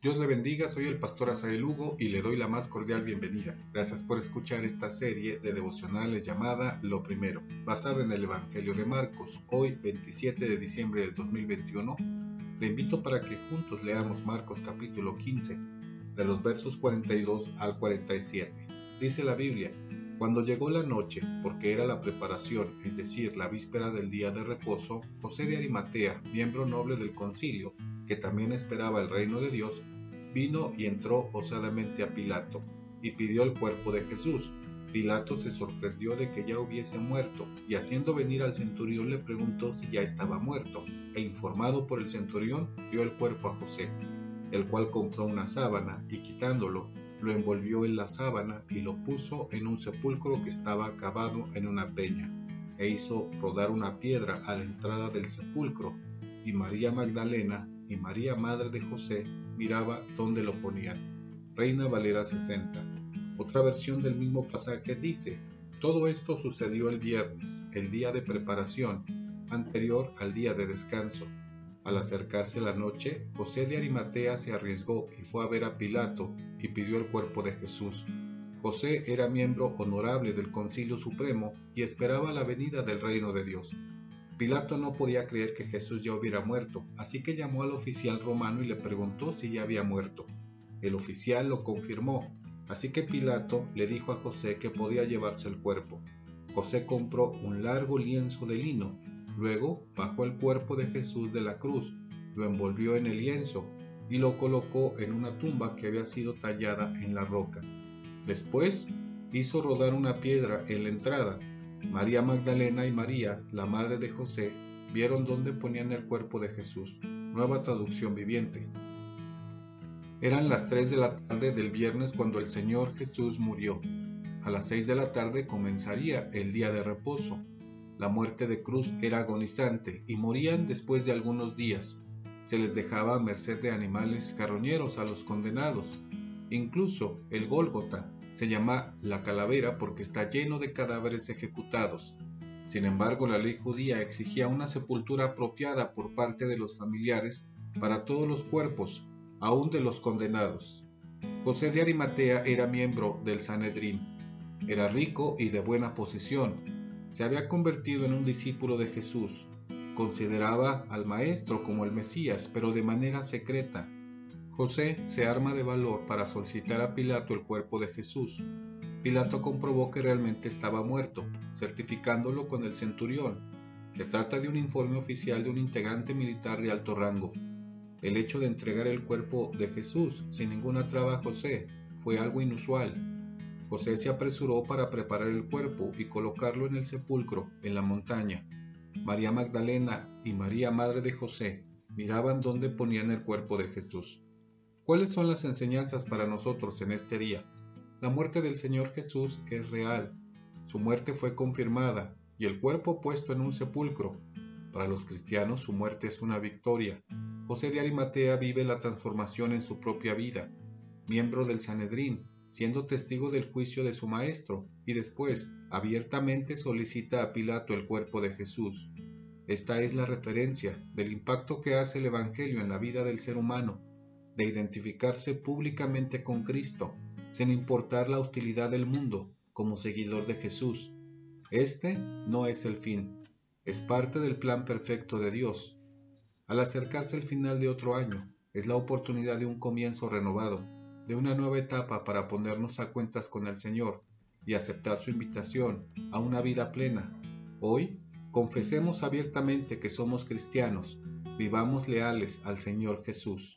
Dios le bendiga, soy el pastor Asael Hugo y le doy la más cordial bienvenida. Gracias por escuchar esta serie de devocionales llamada Lo Primero, basada en el Evangelio de Marcos, hoy 27 de diciembre del 2021. Le invito para que juntos leamos Marcos capítulo 15, de los versos 42 al 47. Dice la Biblia, cuando llegó la noche, porque era la preparación, es decir, la víspera del día de reposo, José de Arimatea, miembro noble del concilio, que también esperaba el reino de Dios, vino y entró osadamente a Pilato, y pidió el cuerpo de Jesús. Pilato se sorprendió de que ya hubiese muerto, y haciendo venir al centurión le preguntó si ya estaba muerto, e informado por el centurión, dio el cuerpo a José, el cual compró una sábana, y quitándolo, lo envolvió en la sábana y lo puso en un sepulcro que estaba cavado en una peña, e hizo rodar una piedra a la entrada del sepulcro, y María Magdalena y María Madre de José miraba dónde lo ponían. Reina Valera 60. Otra versión del mismo pasaje dice, todo esto sucedió el viernes, el día de preparación, anterior al día de descanso. Al acercarse la noche, José de Arimatea se arriesgó y fue a ver a Pilato y pidió el cuerpo de Jesús. José era miembro honorable del Concilio Supremo y esperaba la venida del reino de Dios. Pilato no podía creer que Jesús ya hubiera muerto, así que llamó al oficial romano y le preguntó si ya había muerto. El oficial lo confirmó, así que Pilato le dijo a José que podía llevarse el cuerpo. José compró un largo lienzo de lino, luego bajó el cuerpo de Jesús de la cruz, lo envolvió en el lienzo y lo colocó en una tumba que había sido tallada en la roca. Después hizo rodar una piedra en la entrada María Magdalena y María, la madre de José, vieron dónde ponían el cuerpo de Jesús. Nueva traducción viviente. Eran las 3 de la tarde del viernes cuando el Señor Jesús murió. A las 6 de la tarde comenzaría el día de reposo. La muerte de cruz era agonizante y morían después de algunos días. Se les dejaba a merced de animales carroñeros a los condenados. Incluso el Gólgota, se llama la calavera porque está lleno de cadáveres ejecutados. Sin embargo, la ley judía exigía una sepultura apropiada por parte de los familiares para todos los cuerpos, aun de los condenados. José de Arimatea era miembro del Sanedrín. Era rico y de buena posición. Se había convertido en un discípulo de Jesús. Consideraba al Maestro como el Mesías, pero de manera secreta José se arma de valor para solicitar a Pilato el cuerpo de Jesús. Pilato comprobó que realmente estaba muerto, certificándolo con el centurión. Se trata de un informe oficial de un integrante militar de alto rango. El hecho de entregar el cuerpo de Jesús sin ninguna traba a José fue algo inusual. José se apresuró para preparar el cuerpo y colocarlo en el sepulcro en la montaña. María Magdalena y María Madre de José miraban dónde ponían el cuerpo de Jesús. ¿Cuáles son las enseñanzas para nosotros en este día? La muerte del Señor Jesús es real. Su muerte fue confirmada y el cuerpo puesto en un sepulcro. Para los cristianos su muerte es una victoria. José de Arimatea vive la transformación en su propia vida, miembro del Sanedrín, siendo testigo del juicio de su maestro, y después abiertamente solicita a Pilato el cuerpo de Jesús. Esta es la referencia del impacto que hace el Evangelio en la vida del ser humano de identificarse públicamente con Cristo, sin importar la hostilidad del mundo, como seguidor de Jesús. Este no es el fin, es parte del plan perfecto de Dios. Al acercarse el final de otro año, es la oportunidad de un comienzo renovado, de una nueva etapa para ponernos a cuentas con el Señor y aceptar su invitación a una vida plena. Hoy, confesemos abiertamente que somos cristianos, vivamos leales al Señor Jesús.